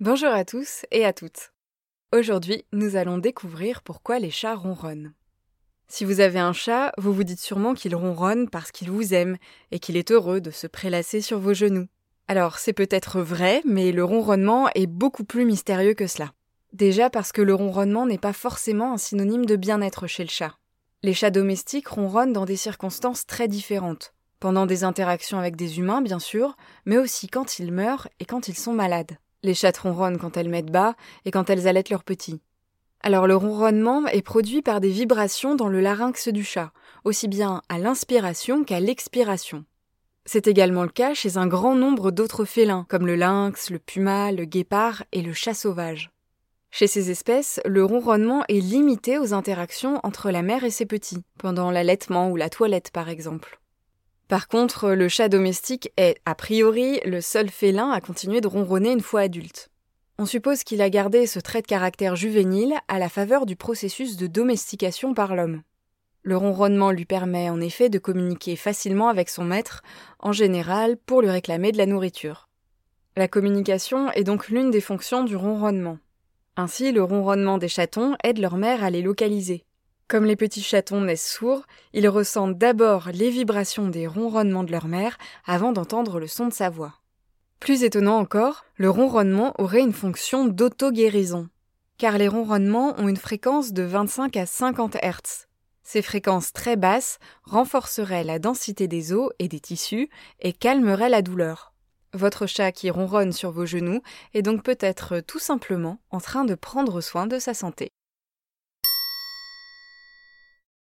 Bonjour à tous et à toutes. Aujourd'hui, nous allons découvrir pourquoi les chats ronronnent. Si vous avez un chat, vous vous dites sûrement qu'il ronronne parce qu'il vous aime et qu'il est heureux de se prélasser sur vos genoux. Alors, c'est peut-être vrai, mais le ronronnement est beaucoup plus mystérieux que cela. Déjà parce que le ronronnement n'est pas forcément un synonyme de bien-être chez le chat. Les chats domestiques ronronnent dans des circonstances très différentes. Pendant des interactions avec des humains, bien sûr, mais aussi quand ils meurent et quand ils sont malades. Les chattes ronronnent quand elles mettent bas et quand elles allaitent leurs petits. Alors le ronronnement est produit par des vibrations dans le larynx du chat, aussi bien à l'inspiration qu'à l'expiration. C'est également le cas chez un grand nombre d'autres félins, comme le lynx, le puma, le guépard et le chat sauvage. Chez ces espèces, le ronronnement est limité aux interactions entre la mère et ses petits, pendant l'allaitement ou la toilette par exemple. Par contre, le chat domestique est, a priori, le seul félin à continuer de ronronner une fois adulte. On suppose qu'il a gardé ce trait de caractère juvénile à la faveur du processus de domestication par l'homme. Le ronronnement lui permet en effet de communiquer facilement avec son maître, en général pour lui réclamer de la nourriture. La communication est donc l'une des fonctions du ronronnement. Ainsi, le ronronnement des chatons aide leur mère à les localiser. Comme les petits chatons naissent sourds, ils ressentent d'abord les vibrations des ronronnements de leur mère avant d'entendre le son de sa voix. Plus étonnant encore, le ronronnement aurait une fonction d'auto-guérison, car les ronronnements ont une fréquence de 25 à 50 Hz. Ces fréquences très basses renforceraient la densité des os et des tissus et calmeraient la douleur. Votre chat qui ronronne sur vos genoux est donc peut-être tout simplement en train de prendre soin de sa santé.